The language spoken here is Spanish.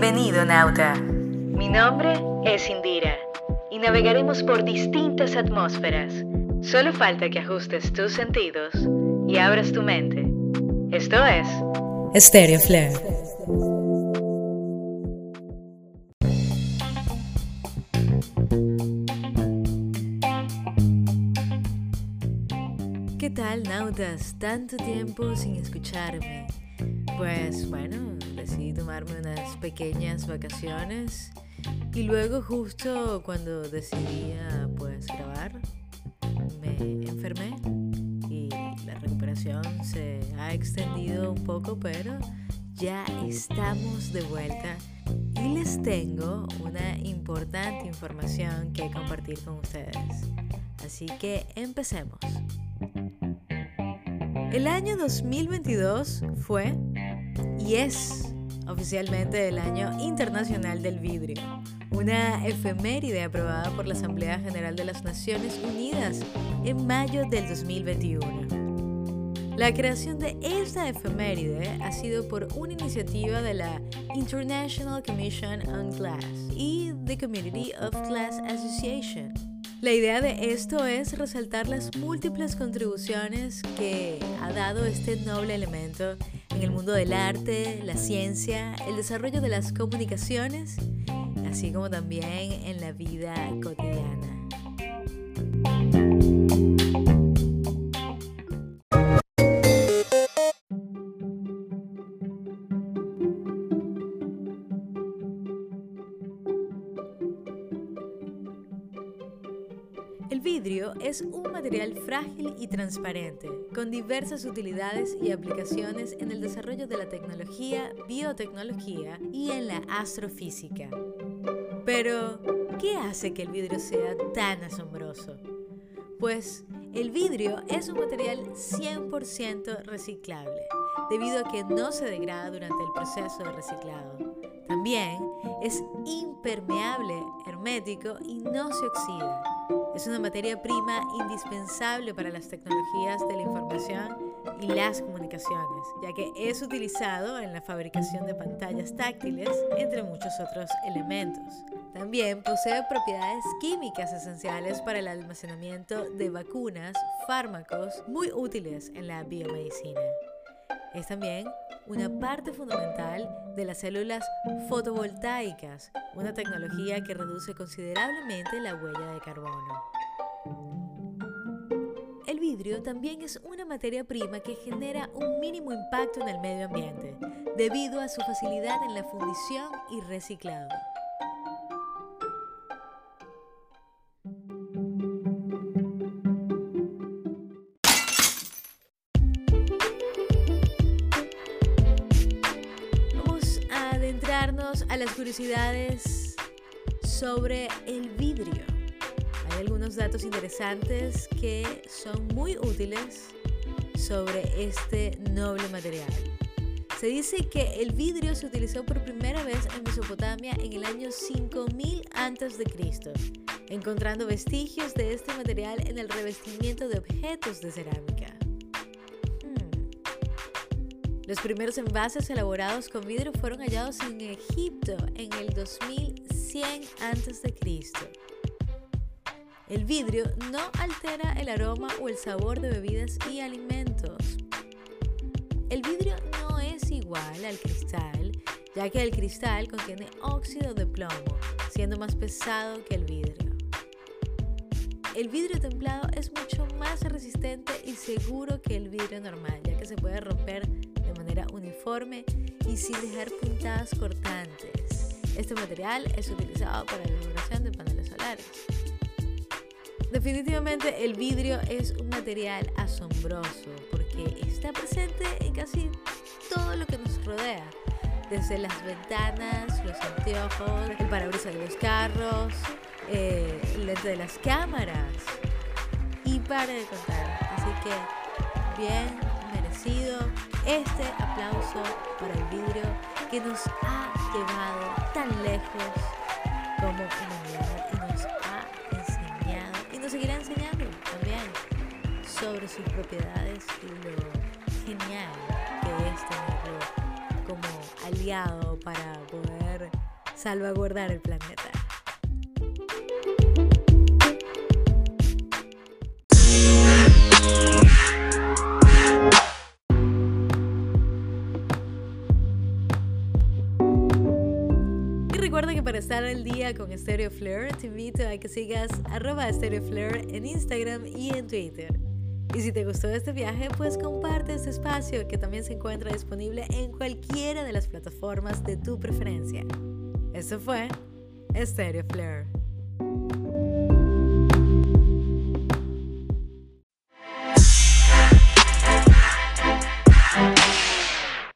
Bienvenido, Nauta. Mi nombre es Indira y navegaremos por distintas atmósferas. Solo falta que ajustes tus sentidos y abras tu mente. Esto es Stereo Flare. ¿Qué tal, nautas? Tanto tiempo sin escucharme. Pues bueno, decidí tomarme unas pequeñas vacaciones y luego justo cuando decidía pues grabar, me enfermé y la recuperación se ha extendido un poco, pero ya estamos de vuelta y les tengo una importante información que compartir con ustedes. Así que empecemos. El año 2022 fue y es oficialmente el Año Internacional del Vidrio, una efeméride aprobada por la Asamblea General de las Naciones Unidas en mayo del 2021. La creación de esta efeméride ha sido por una iniciativa de la International Commission on Glass y the Community of Glass Association. La idea de esto es resaltar las múltiples contribuciones que ha dado este noble elemento en el mundo del arte, la ciencia, el desarrollo de las comunicaciones, así como también en la vida cotidiana. El vidrio es un material frágil y transparente, con diversas utilidades y aplicaciones en el desarrollo de la tecnología, biotecnología y en la astrofísica. Pero, ¿qué hace que el vidrio sea tan asombroso? Pues el vidrio es un material 100% reciclable, debido a que no se degrada durante el proceso de reciclado. También es impermeable, hermético y no se oxida. Es una materia prima indispensable para las tecnologías de la información y las comunicaciones, ya que es utilizado en la fabricación de pantallas táctiles, entre muchos otros elementos. También posee propiedades químicas esenciales para el almacenamiento de vacunas, fármacos, muy útiles en la biomedicina. Es también una parte fundamental de las células fotovoltaicas, una tecnología que reduce considerablemente la huella de carbono. El vidrio también es una materia prima que genera un mínimo impacto en el medio ambiente, debido a su facilidad en la fundición y reciclado. A las curiosidades sobre el vidrio. Hay algunos datos interesantes que son muy útiles sobre este noble material. Se dice que el vidrio se utilizó por primera vez en Mesopotamia en el año 5000 a.C., encontrando vestigios de este material en el revestimiento de objetos de cerámica. Los primeros envases elaborados con vidrio fueron hallados en Egipto en el 2100 a.C. El vidrio no altera el aroma o el sabor de bebidas y alimentos. El vidrio no es igual al cristal, ya que el cristal contiene óxido de plomo, siendo más pesado que el vidrio. El vidrio templado es mucho más resistente y seguro que el vidrio normal, ya que se puede romper uniforme y sin dejar puntadas cortantes. Este material es utilizado para la elaboración de paneles solares. Definitivamente el vidrio es un material asombroso porque está presente en casi todo lo que nos rodea, desde las ventanas, los anteojos, el parabrisas de los carros, eh, el lente de las cámaras y para de contar. Así que bien merecido este aplauso para el vidrio que nos ha llevado tan lejos como humanidad y nos ha enseñado y nos seguirá enseñando también sobre sus propiedades y lo genial que es tenerlo como aliado para poder salvaguardar el planeta. Recuerda que para estar al día con Stereo Flair, te invito a que sigas arroba Stereo Flair en Instagram y en Twitter. Y si te gustó este viaje, pues comparte este espacio que también se encuentra disponible en cualquiera de las plataformas de tu preferencia. Eso fue Stereo Flair.